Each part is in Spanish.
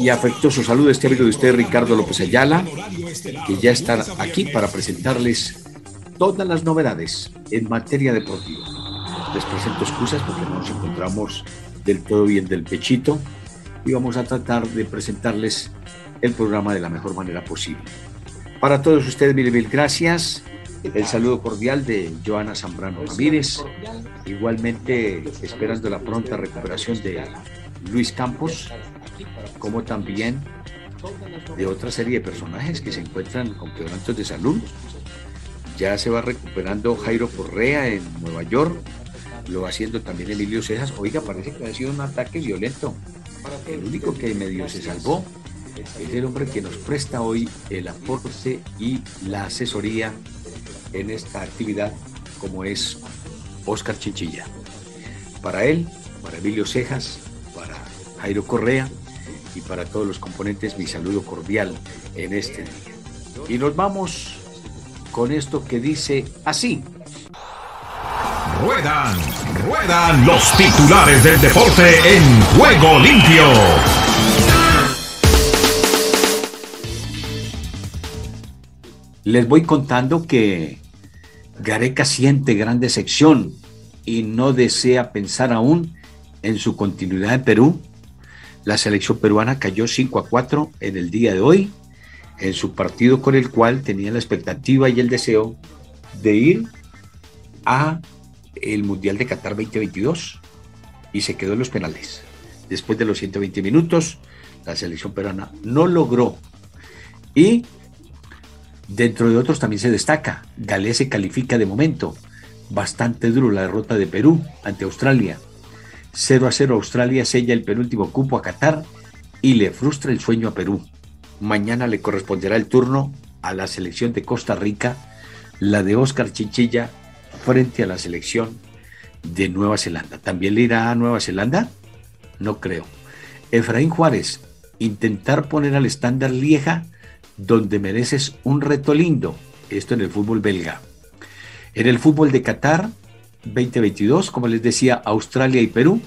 y afectuoso saludo a este amigo de usted, Ricardo López Ayala, que ya está aquí para presentarles todas las novedades en materia deportiva. Les presento excusas porque no nos encontramos del todo bien del pechito y vamos a tratar de presentarles el programa de la mejor manera posible. Para todos ustedes, mil mil gracias. El saludo cordial de Joana Zambrano Ramírez. Igualmente esperando la pronta recuperación de Luis Campos, como también de otra serie de personajes que se encuentran con quebrantos de salud. Ya se va recuperando Jairo Correa en Nueva York, lo va haciendo también Emilio Cejas. Oiga, parece que ha sido un ataque violento. El único que medio se salvó es el hombre que nos presta hoy el aporte y la asesoría en esta actividad, como es Oscar Chinchilla. Para él, para Emilio Cejas, para Jairo Correa y para todos los componentes mi saludo cordial en este día. Y nos vamos con esto que dice así. Ruedan, ruedan los titulares del deporte en juego limpio. Les voy contando que Gareca siente gran decepción y no desea pensar aún en su continuidad en Perú. La selección peruana cayó 5 a 4 en el día de hoy, en su partido con el cual tenía la expectativa y el deseo de ir a el Mundial de Qatar 2022 y se quedó en los penales. Después de los 120 minutos, la selección peruana no logró. Y dentro de otros también se destaca, Galés se califica de momento. Bastante duro la derrota de Perú ante Australia. 0 a 0 Australia sella el penúltimo cupo a Qatar y le frustra el sueño a Perú. Mañana le corresponderá el turno a la selección de Costa Rica, la de Oscar Chinchilla frente a la selección de Nueva Zelanda. ¿También le irá a Nueva Zelanda? No creo. Efraín Juárez, intentar poner al estándar Lieja donde mereces un reto lindo. Esto en el fútbol belga. En el fútbol de Qatar 2022, como les decía, Australia y Perú,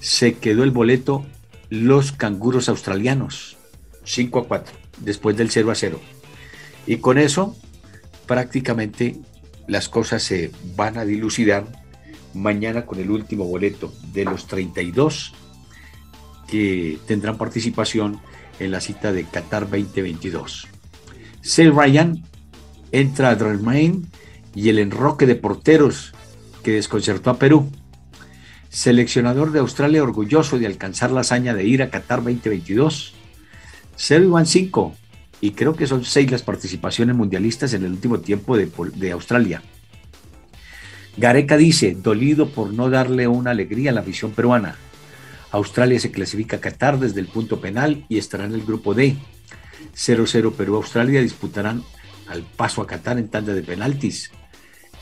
se quedó el boleto los canguros australianos. 5 a 4, después del 0 a 0. Y con eso prácticamente las cosas se van a dilucidar mañana con el último boleto de los 32 que tendrán participación en la cita de Qatar 2022. Sel Ryan entra a Dramain y el enroque de porteros que desconcertó a Perú. Seleccionador de Australia orgulloso de alcanzar la hazaña de ir a Qatar 2022. 0 y 5 y creo que son seis las participaciones mundialistas en el último tiempo de, de Australia. Gareca dice, dolido por no darle una alegría a la afición peruana. Australia se clasifica a Qatar desde el punto penal y estará en el grupo D. 0-0 Perú-Australia disputarán al paso a Qatar en tanda de penaltis.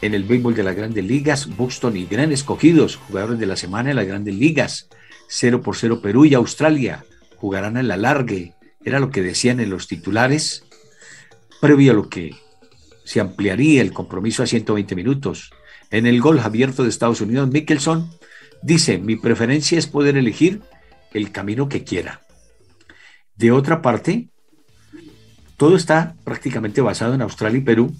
En el béisbol de las grandes ligas, Buxton y Gran escogidos, jugadores de la semana en las grandes ligas. 0 por 0 Perú y Australia jugarán en la largue era lo que decían en los titulares, previo a lo que se ampliaría el compromiso a 120 minutos. En el gol abierto de Estados Unidos, Mickelson dice, mi preferencia es poder elegir el camino que quiera. De otra parte, todo está prácticamente basado en Australia y Perú,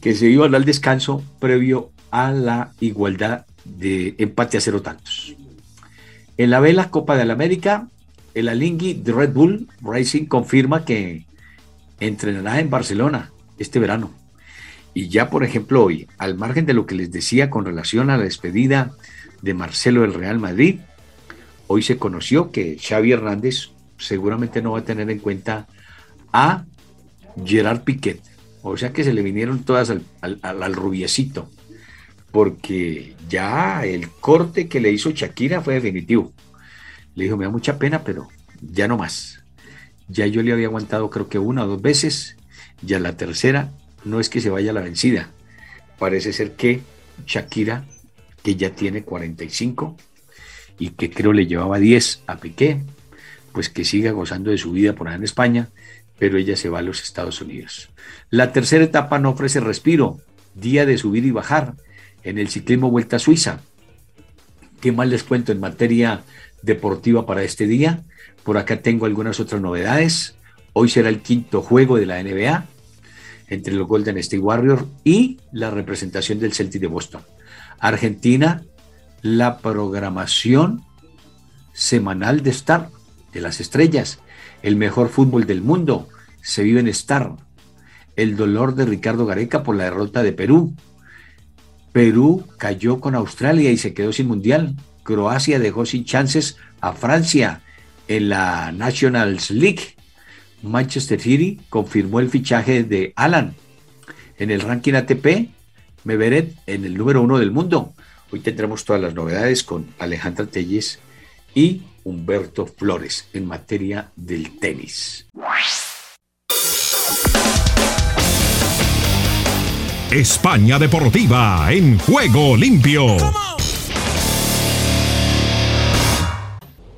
que se iban al descanso previo a la igualdad de empate a cero tantos. En la vela Copa de la América, el Alingui de Red Bull Racing confirma que entrenará en Barcelona este verano. Y ya, por ejemplo, hoy, al margen de lo que les decía con relación a la despedida de Marcelo del Real Madrid, hoy se conoció que Xavi Hernández seguramente no va a tener en cuenta a Gerard Piquet. O sea que se le vinieron todas al, al rubiecito, porque ya el corte que le hizo Shakira fue definitivo. Le dijo, me da mucha pena, pero ya no más. Ya yo le había aguantado creo que una o dos veces Ya la tercera no es que se vaya la vencida. Parece ser que Shakira, que ya tiene 45 y que creo le llevaba 10 a Piqué, pues que siga gozando de su vida por allá en España, pero ella se va a los Estados Unidos. La tercera etapa no ofrece respiro, día de subir y bajar en el ciclismo Vuelta a Suiza. ¿Qué más les cuento en materia deportiva para este día? Por acá tengo algunas otras novedades. Hoy será el quinto juego de la NBA entre los Golden State Warriors y la representación del Celtic de Boston. Argentina, la programación semanal de Star, las estrellas, el mejor fútbol del mundo, se vive en Star. El dolor de Ricardo Gareca por la derrota de Perú. Perú cayó con Australia y se quedó sin mundial. Croacia dejó sin chances a Francia en la Nationals League. Manchester City confirmó el fichaje de Alan. En el ranking ATP, Meveret en el número uno del mundo. Hoy tendremos todas las novedades con Alejandra Telles y Humberto Flores en materia del tenis. España Deportiva en juego limpio.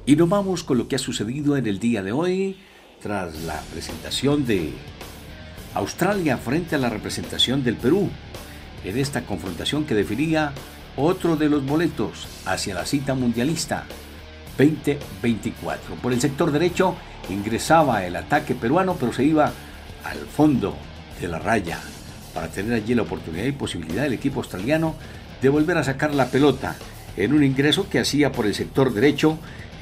Y nos vamos con lo que ha sucedido en el día de hoy tras la presentación de Australia frente a la representación del Perú en esta confrontación que definía otro de los boletos hacia la cita mundialista 2024. Por el sector derecho ingresaba el ataque peruano, pero se iba al fondo de la raya para tener allí la oportunidad y posibilidad del equipo australiano de volver a sacar la pelota en un ingreso que hacía por el sector derecho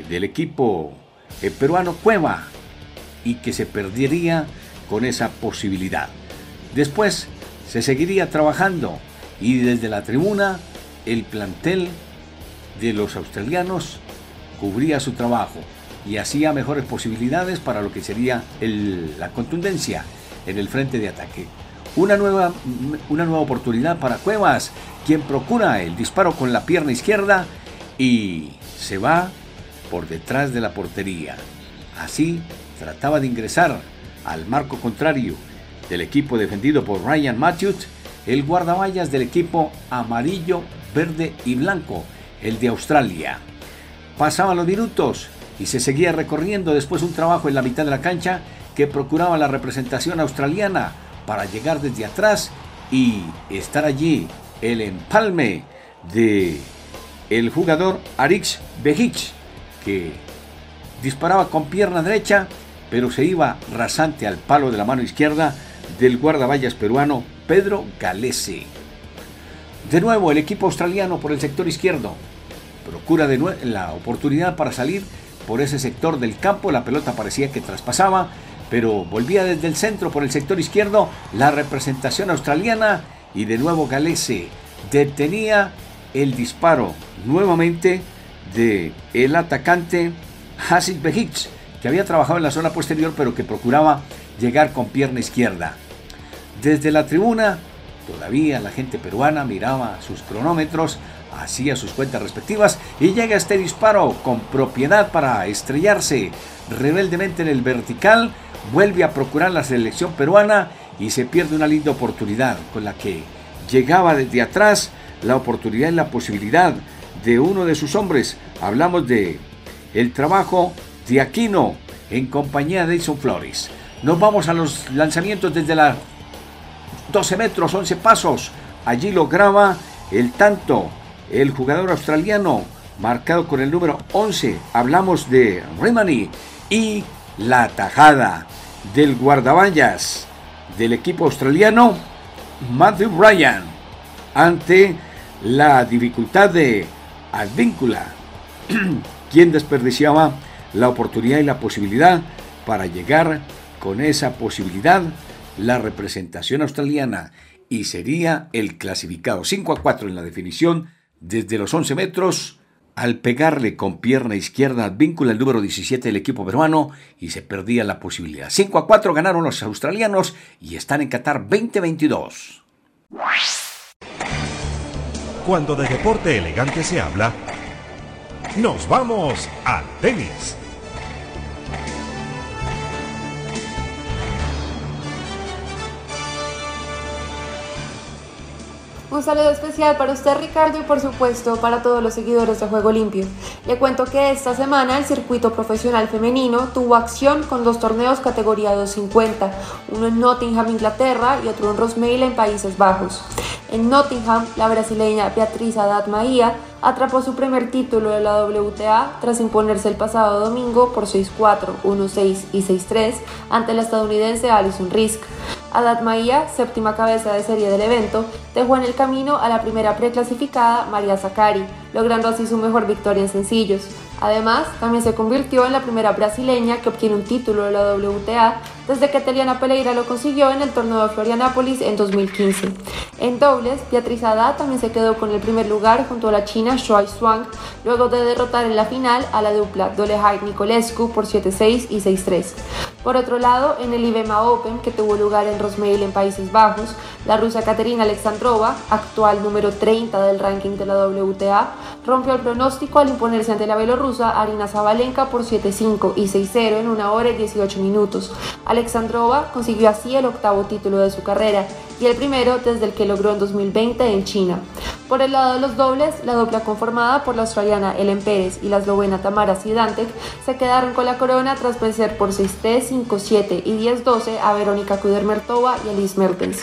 del equipo eh, peruano Cueva y que se perdería con esa posibilidad. Después se seguiría trabajando y desde la tribuna el plantel de los australianos cubría su trabajo y hacía mejores posibilidades para lo que sería la contundencia en el frente de ataque. Una nueva, una nueva oportunidad para Cuevas, quien procura el disparo con la pierna izquierda y se va por detrás de la portería. Así trataba de ingresar al marco contrario del equipo defendido por Ryan Matthews, el guardaballas del equipo amarillo, verde y blanco, el de Australia. Pasaban los minutos y se seguía recorriendo después un trabajo en la mitad de la cancha que procuraba la representación australiana para llegar desde atrás y estar allí el empalme de el jugador Arix Bejic que disparaba con pierna derecha pero se iba rasante al palo de la mano izquierda del guardaballas peruano Pedro Galese. De nuevo el equipo australiano por el sector izquierdo. Procura de nuevo la oportunidad para salir por ese sector del campo. La pelota parecía que traspasaba, pero volvía desde el centro por el sector izquierdo la representación australiana y de nuevo Galese detenía el disparo nuevamente de el atacante Hasid Behic que había trabajado en la zona posterior pero que procuraba llegar con pierna izquierda. Desde la tribuna, todavía la gente peruana miraba sus cronómetros, hacía sus cuentas respectivas y llega este disparo con propiedad para estrellarse rebeldemente en el vertical, vuelve a procurar la selección peruana y se pierde una linda oportunidad con la que llegaba desde atrás la oportunidad y la posibilidad de uno de sus hombres. Hablamos de el trabajo de Aquino en compañía de Edson Flores. Nos vamos a los lanzamientos desde la 12 metros, 11 pasos. Allí lograba el tanto el jugador australiano marcado con el número 11. Hablamos de Remani y la tajada del guardaballas del equipo australiano Matthew Ryan ante la dificultad de Advíncula, quien desperdiciaba la oportunidad y la posibilidad para llegar con esa posibilidad la representación australiana y sería el clasificado 5 a 4 en la definición desde los 11 metros al pegarle con pierna izquierda víncula el número 17 del equipo peruano y se perdía la posibilidad. 5 a 4 ganaron los australianos y están en Qatar 2022. Cuando de deporte elegante se habla, nos vamos al tenis. Un saludo especial para usted Ricardo y por supuesto para todos los seguidores de Juego Limpio. Le cuento que esta semana el circuito profesional femenino tuvo acción con dos torneos categoría 250, uno en Nottingham, Inglaterra y otro en Rosmale en Países Bajos. En Nottingham, la brasileña Beatriz Haddad Maía atrapó su primer título de la WTA tras imponerse el pasado domingo por 6-4, 1-6 y 6-3 ante la estadounidense Alison Risk. Haddad Maía, séptima cabeza de serie del evento, dejó en el camino a la primera preclasificada María Zakari, logrando así su mejor victoria en sencillos. Además, también se convirtió en la primera brasileña que obtiene un título de la WTA desde que Teliana Pereira lo consiguió en el torneo de Florianápolis en 2015. En dobles, Beatriz Haddad también se quedó con el primer lugar junto a la china Shuai Swang, luego de derrotar en la final a la dupla Dolehai Nicolescu por 7-6 y 6-3. Por otro lado, en el IBEMA Open, que tuvo lugar en Rosmale en Países Bajos, la rusa Katerina Alexandrova, actual número 30 del ranking de la WTA, rompió el pronóstico al imponerse ante la bielorrusa Arina Zabalenka por 7-5 y 6-0 en una hora y 18 minutos. Alexandrova consiguió así el octavo título de su carrera y el primero desde el que logró en 2020 en China. Por el lado de los dobles, la dupla conformada por la australiana Ellen Pérez y la eslovena Tamara Sidantek se quedaron con la corona tras vencer por 6-3, 5-7 y 10-12 a Verónica Kudermertova y Alice Mertens.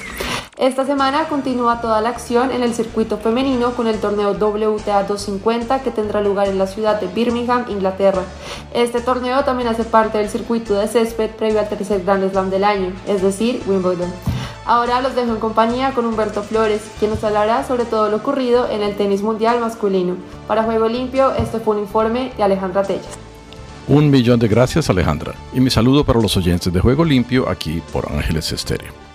Esta semana continúa toda la acción en el circuito femenino con el torneo WTA 250 que tendrá lugar en la ciudad de Birmingham, Inglaterra. Este torneo también hace parte del circuito de césped previo al tercer Grand Slam del año, es decir, Wimbledon. Ahora los dejo en compañía con Humberto Flores, quien nos hablará sobre todo lo ocurrido en el tenis mundial masculino. Para Juego Limpio, este fue un informe de Alejandra Tellas. Un millón de gracias Alejandra y mi saludo para los oyentes de Juego Limpio aquí por Ángeles Estéreo.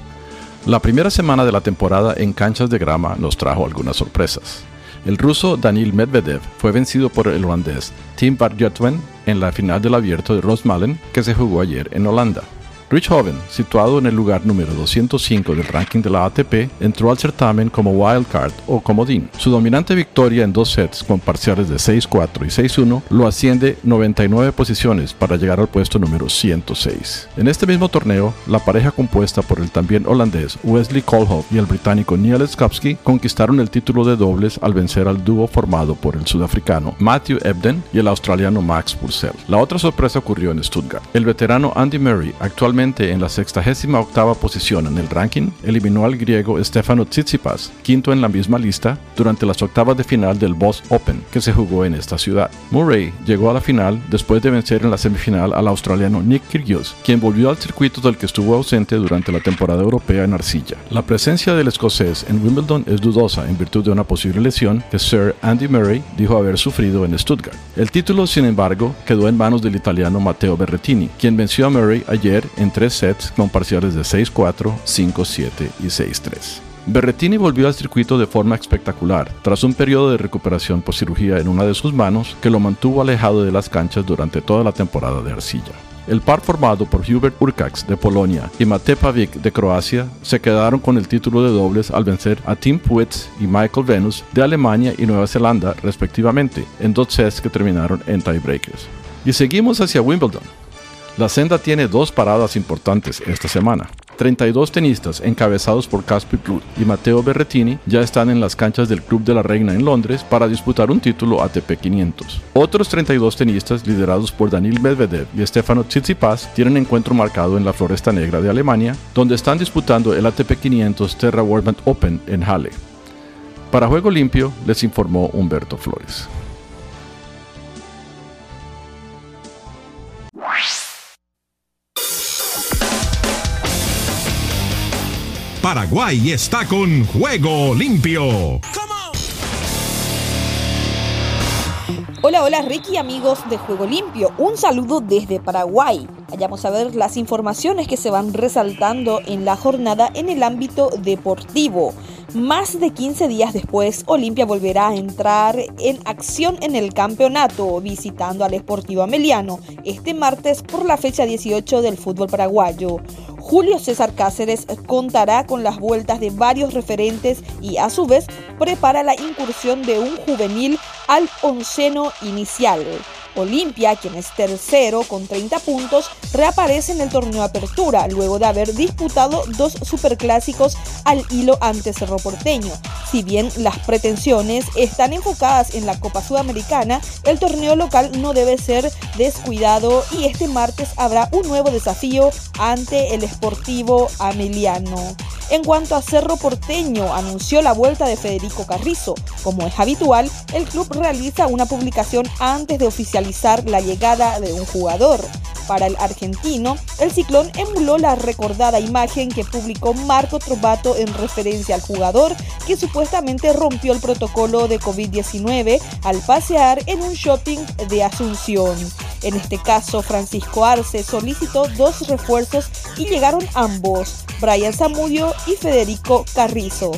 La primera semana de la temporada en canchas de grama nos trajo algunas sorpresas. El ruso Daniil Medvedev fue vencido por el holandés Tim Barjotwen en la final del abierto de Rosmalen que se jugó ayer en Holanda. Rich Hoven, situado en el lugar número 205 del ranking de la ATP, entró al certamen como wildcard o comodín. Su dominante victoria en dos sets con parciales de 6-4 y 6-1 lo asciende 99 posiciones para llegar al puesto número 106. En este mismo torneo, la pareja compuesta por el también holandés Wesley Koolhof y el británico Neil Skapski conquistaron el título de dobles al vencer al dúo formado por el sudafricano Matthew Ebden y el australiano Max Purcell. La otra sorpresa ocurrió en Stuttgart. El veterano Andy Murray, actualmente en la 68 posición en el ranking, eliminó al griego Stefano Tsitsipas, quinto en la misma lista, durante las octavas de final del Boss Open, que se jugó en esta ciudad. Murray llegó a la final después de vencer en la semifinal al australiano Nick Kyrgios, quien volvió al circuito del que estuvo ausente durante la temporada europea en arcilla. La presencia del escocés en Wimbledon es dudosa en virtud de una posible lesión que Sir Andy Murray dijo haber sufrido en Stuttgart. El título, sin embargo, quedó en manos del italiano Matteo Berrettini, quien venció a Murray ayer en tres sets con parciales de 6-4, 5-7 y 6-3. Berrettini volvió al circuito de forma espectacular, tras un periodo de recuperación por cirugía en una de sus manos que lo mantuvo alejado de las canchas durante toda la temporada de arcilla. El par formado por Hubert Urkax de Polonia y Mate Pavic de Croacia se quedaron con el título de dobles al vencer a Tim Puetz y Michael Venus de Alemania y Nueva Zelanda respectivamente en dos sets que terminaron en tiebreakers. Y seguimos hacia Wimbledon, la senda tiene dos paradas importantes esta semana. 32 tenistas encabezados por Casper Ruud y Matteo Berrettini ya están en las canchas del Club de la Reina en Londres para disputar un título ATP 500. Otros 32 tenistas liderados por Daniil Medvedev y Stefano Tsitsipas tienen encuentro marcado en la Floresta Negra de Alemania, donde están disputando el ATP 500 Terra World Open en Halle. Para Juego Limpio les informó Humberto Flores. Paraguay está con Juego Limpio. Hola, hola Ricky amigos de Juego Limpio. Un saludo desde Paraguay. Vayamos a ver las informaciones que se van resaltando en la jornada en el ámbito deportivo. Más de 15 días después, Olimpia volverá a entrar en acción en el campeonato, visitando al Esportivo Ameliano este martes por la fecha 18 del fútbol paraguayo. Julio César Cáceres contará con las vueltas de varios referentes y a su vez prepara la incursión de un juvenil al onceno inicial. Olimpia, quien es tercero con 30 puntos, reaparece en el torneo Apertura, luego de haber disputado dos superclásicos al hilo ante Cerro Porteño. Si bien las pretensiones están enfocadas en la Copa Sudamericana, el torneo local no debe ser descuidado y este martes habrá un nuevo desafío ante el Sportivo Ameliano. En cuanto a Cerro Porteño, anunció la vuelta de Federico Carrizo. Como es habitual, el club realiza una publicación antes de oficializar la llegada de un jugador. Para el argentino, el ciclón emuló la recordada imagen que publicó Marco Trovato en referencia al jugador que supuestamente rompió el protocolo de COVID-19 al pasear en un shopping de Asunción. En este caso, Francisco Arce solicitó dos refuerzos y llegaron ambos, Brian Zamudio y Federico Carrizo.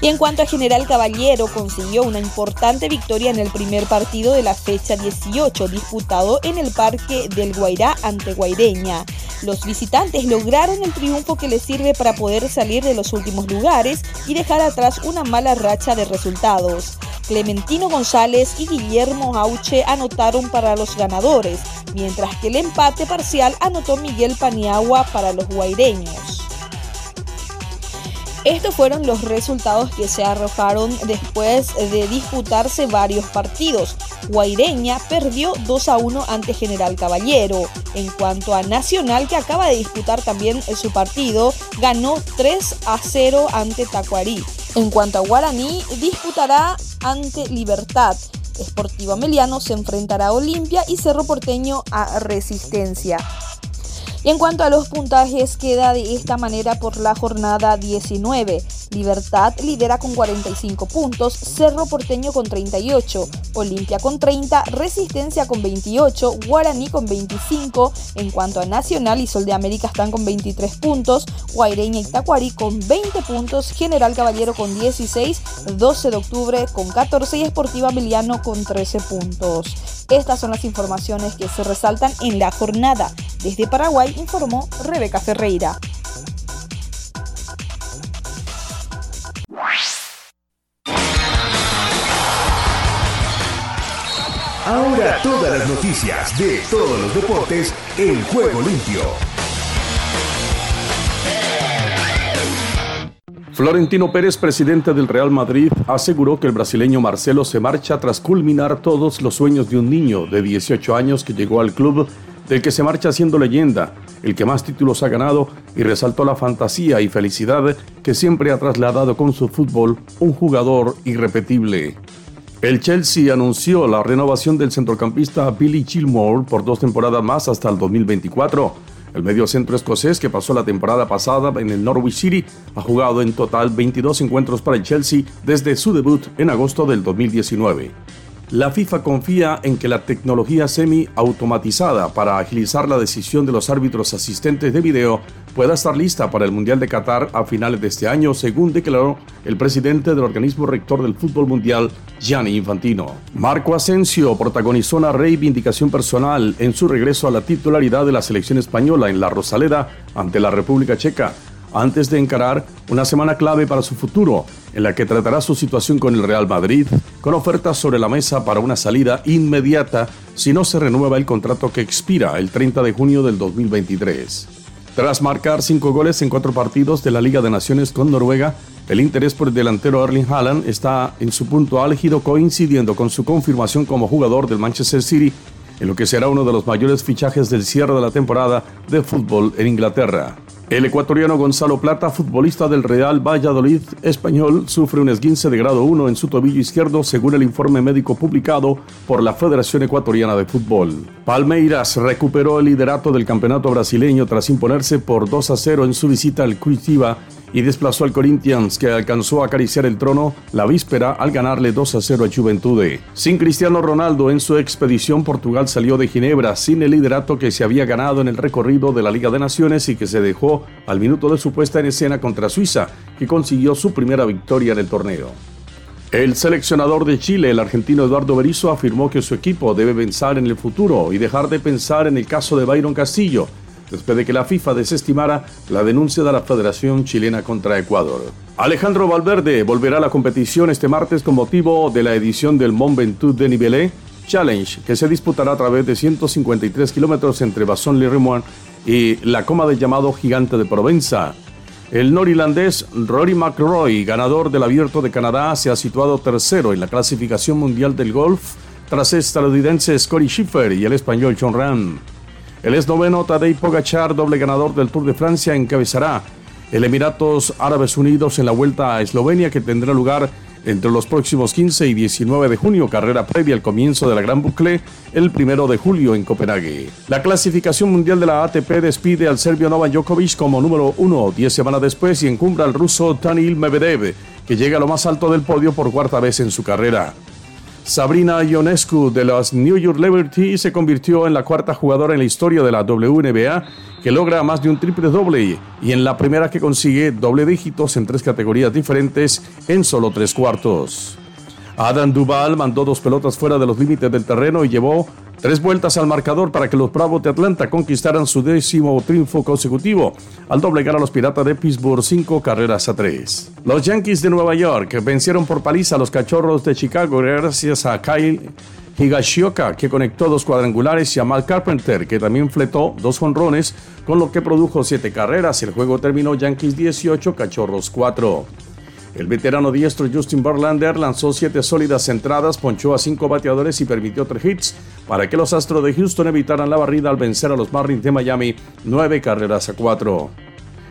Y en cuanto a General Caballero, consiguió una importante victoria en el primer partido de la fecha 18, disputado en el Parque del Guairá ante Guaireña. Los visitantes lograron el triunfo que les sirve para poder salir de los últimos lugares y dejar atrás una mala racha de resultados. Clementino González y Guillermo Auche anotaron para los ganadores, mientras que el empate parcial anotó Miguel Paniagua para los guaireños. Estos fueron los resultados que se arrojaron después de disputarse varios partidos. Guaireña perdió 2 a 1 ante General Caballero. En cuanto a Nacional, que acaba de disputar también su partido, ganó 3 a 0 ante Tacuarí. En cuanto a Guaraní, disputará ante Libertad. Esportivo Ameliano se enfrentará a Olimpia y Cerro Porteño a Resistencia. Y en cuanto a los puntajes, queda de esta manera por la jornada 19. Libertad lidera con 45 puntos, Cerro Porteño con 38, Olimpia con 30, Resistencia con 28, Guaraní con 25. En cuanto a Nacional y Sol de América están con 23 puntos, Guaireña y Tacuarí con 20 puntos, General Caballero con 16, 12 de octubre con 14 y Esportiva Meliano con 13 puntos. Estas son las informaciones que se resaltan en la jornada. Desde Paraguay informó Rebeca Ferreira. Ahora todas las noticias de todos los deportes en juego limpio. Florentino Pérez, presidente del Real Madrid, aseguró que el brasileño Marcelo se marcha tras culminar todos los sueños de un niño de 18 años que llegó al club del que se marcha siendo leyenda, el que más títulos ha ganado y resaltó la fantasía y felicidad que siempre ha trasladado con su fútbol un jugador irrepetible. El Chelsea anunció la renovación del centrocampista Billy Gilmore por dos temporadas más hasta el 2024 el medio centro escocés que pasó la temporada pasada en el Norwich City ha jugado en total 22 encuentros para el Chelsea desde su debut en agosto del 2019. La FIFA confía en que la tecnología semi-automatizada para agilizar la decisión de los árbitros asistentes de video pueda estar lista para el Mundial de Qatar a finales de este año, según declaró el presidente del organismo rector del fútbol mundial, Gianni Infantino. Marco Asensio protagonizó una reivindicación personal en su regreso a la titularidad de la selección española en la Rosaleda ante la República Checa antes de encarar una semana clave para su futuro, en la que tratará su situación con el Real Madrid, con ofertas sobre la mesa para una salida inmediata si no se renueva el contrato que expira el 30 de junio del 2023. Tras marcar cinco goles en cuatro partidos de la Liga de Naciones con Noruega, el interés por el delantero Erling Haaland está en su punto álgido coincidiendo con su confirmación como jugador del Manchester City en lo que será uno de los mayores fichajes del cierre de la temporada de fútbol en Inglaterra. El ecuatoriano Gonzalo Plata, futbolista del Real Valladolid español, sufre un esguince de grado 1 en su tobillo izquierdo según el informe médico publicado por la Federación Ecuatoriana de Fútbol. Palmeiras recuperó el liderato del campeonato brasileño tras imponerse por 2 a 0 en su visita al Curitiba y desplazó al Corinthians que alcanzó a acariciar el trono la víspera al ganarle 2 a 0 a Juventude. Sin Cristiano Ronaldo en su expedición Portugal salió de Ginebra sin el liderato que se había ganado en el recorrido de la Liga de Naciones y que se dejó al minuto de su puesta en escena contra Suiza, que consiguió su primera victoria en el torneo. El seleccionador de Chile, el argentino Eduardo Berizzo, afirmó que su equipo debe pensar en el futuro y dejar de pensar en el caso de Byron Castillo, después de que la FIFA desestimara la denuncia de la Federación Chilena contra Ecuador. Alejandro Valverde volverá a la competición este martes con motivo de la edición del Mont Ventoux de Nivelle Challenge, que se disputará a través de 153 kilómetros entre basson le y la coma de llamado Gigante de Provenza. El norirlandés Rory McRoy, ganador del Abierto de Canadá, se ha situado tercero en la clasificación mundial del golf tras el estadounidense Scotty Schiffer y el español John Ram. El esnoveno Tadej Pogachar, doble ganador del Tour de Francia, encabezará el Emiratos Árabes Unidos en la Vuelta a Eslovenia que tendrá lugar entre los próximos 15 y 19 de junio, carrera previa al comienzo de la Gran Bucle el primero de julio en Copenhague. La clasificación mundial de la ATP despide al serbio Novak Djokovic como número uno, diez semanas después y encumbra al ruso Tanil Medvedev, que llega a lo más alto del podio por cuarta vez en su carrera. Sabrina Ionescu de los New York Liberty se convirtió en la cuarta jugadora en la historia de la WNBA que logra más de un triple doble y en la primera que consigue doble dígitos en tres categorías diferentes en solo tres cuartos. Adam Duval mandó dos pelotas fuera de los límites del terreno y llevó Tres vueltas al marcador para que los Bravos de Atlanta conquistaran su décimo triunfo consecutivo al doblegar a los Piratas de Pittsburgh cinco carreras a tres. Los Yankees de Nueva York vencieron por paliza a los Cachorros de Chicago gracias a Kyle Higashioka, que conectó dos cuadrangulares, y a Mal Carpenter, que también fletó dos jonrones, con lo que produjo siete carreras. El juego terminó Yankees 18, Cachorros 4. El veterano diestro Justin Verlander lanzó siete sólidas entradas, ponchó a cinco bateadores y permitió tres hits para que los Astros de Houston evitaran la barrida al vencer a los Marlins de Miami nueve carreras a cuatro.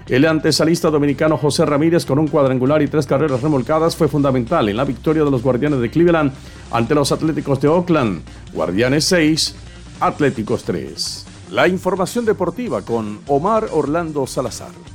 El antesalista dominicano José Ramírez con un cuadrangular y tres carreras remolcadas fue fundamental en la victoria de los Guardianes de Cleveland ante los Atléticos de Oakland. Guardianes 6, Atléticos 3. La información deportiva con Omar Orlando Salazar.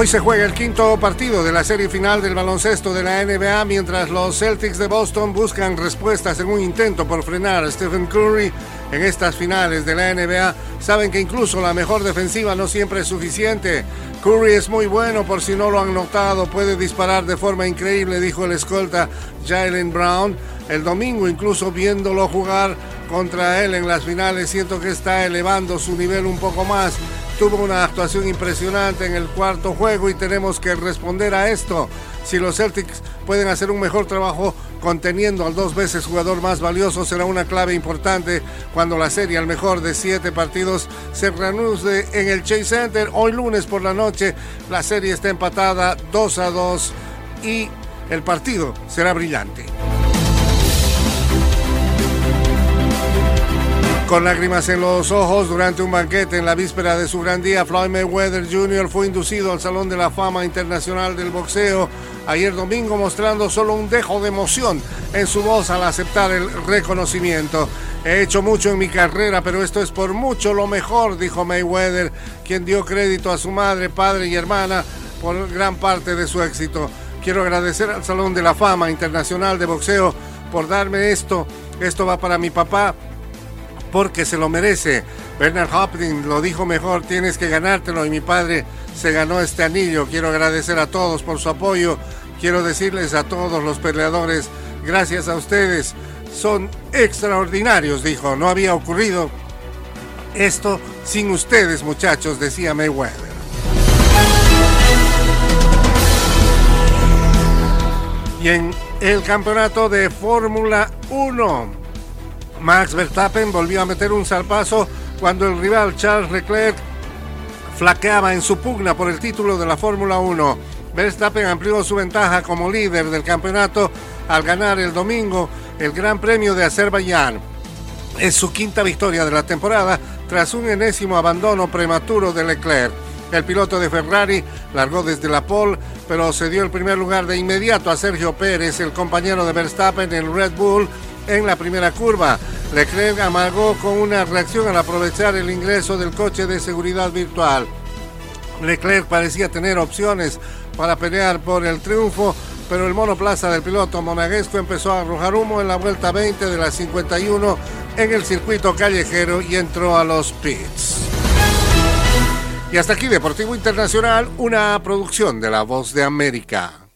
Hoy se juega el quinto partido de la serie final del baloncesto de la NBA mientras los Celtics de Boston buscan respuestas en un intento por frenar a Stephen Curry en estas finales de la NBA. Saben que incluso la mejor defensiva no siempre es suficiente. Curry es muy bueno, por si no lo han notado, puede disparar de forma increíble, dijo el escolta Jalen Brown. El domingo, incluso viéndolo jugar contra él en las finales, siento que está elevando su nivel un poco más tuvo una actuación impresionante en el cuarto juego y tenemos que responder a esto. Si los Celtics pueden hacer un mejor trabajo conteniendo al dos veces jugador más valioso, será una clave importante cuando la serie al mejor de siete partidos se reanude en el Chase Center. Hoy lunes por la noche la serie está empatada 2 a 2 y el partido será brillante. Con lágrimas en los ojos durante un banquete en la víspera de su gran día, Floyd Mayweather Jr. fue inducido al Salón de la Fama Internacional del Boxeo ayer domingo mostrando solo un dejo de emoción en su voz al aceptar el reconocimiento. He hecho mucho en mi carrera, pero esto es por mucho lo mejor, dijo Mayweather, quien dio crédito a su madre, padre y hermana por gran parte de su éxito. Quiero agradecer al Salón de la Fama Internacional de Boxeo por darme esto. Esto va para mi papá, porque se lo merece. Bernard Hopkins lo dijo mejor, tienes que ganártelo y mi padre se ganó este anillo. Quiero agradecer a todos por su apoyo. Quiero decirles a todos los peleadores, gracias a ustedes, son extraordinarios, dijo. No había ocurrido esto sin ustedes, muchachos, decía Mayweather. Y en el campeonato de Fórmula 1, Max Verstappen volvió a meter un zarpazo cuando el rival Charles Leclerc flaqueaba en su pugna por el título de la Fórmula 1. Verstappen amplió su ventaja como líder del campeonato al ganar el domingo el Gran Premio de Azerbaiyán. Es su quinta victoria de la temporada tras un enésimo abandono prematuro de Leclerc. El piloto de Ferrari largó desde la pole, pero cedió el primer lugar de inmediato a Sergio Pérez, el compañero de Verstappen en Red Bull, en la primera curva. Leclerc amagó con una reacción al aprovechar el ingreso del coche de seguridad virtual. Leclerc parecía tener opciones para pelear por el triunfo, pero el monoplaza del piloto monaguesco empezó a arrojar humo en la vuelta 20 de la 51 en el circuito callejero y entró a los pits. Y hasta aquí Deportivo Internacional, una producción de La Voz de América.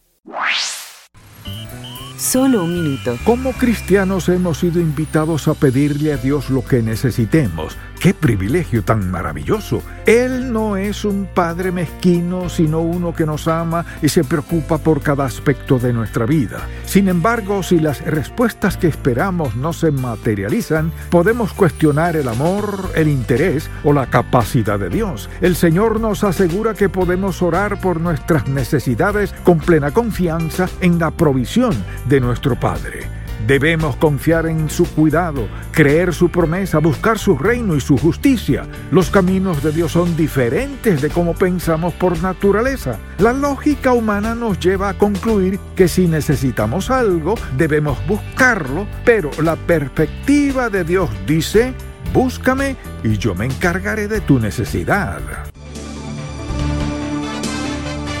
Solo un minuto. Como cristianos hemos sido invitados a pedirle a Dios lo que necesitemos ¡Qué privilegio tan maravilloso! Él no es un padre mezquino, sino uno que nos ama y se preocupa por cada aspecto de nuestra vida. Sin embargo, si las respuestas que esperamos no se materializan, podemos cuestionar el amor, el interés o la capacidad de Dios. El Señor nos asegura que podemos orar por nuestras necesidades con plena confianza en la provisión de nuestro Padre. Debemos confiar en su cuidado, creer su promesa, buscar su reino y su justicia. Los caminos de Dios son diferentes de cómo pensamos por naturaleza. La lógica humana nos lleva a concluir que si necesitamos algo, debemos buscarlo, pero la perspectiva de Dios dice, búscame y yo me encargaré de tu necesidad.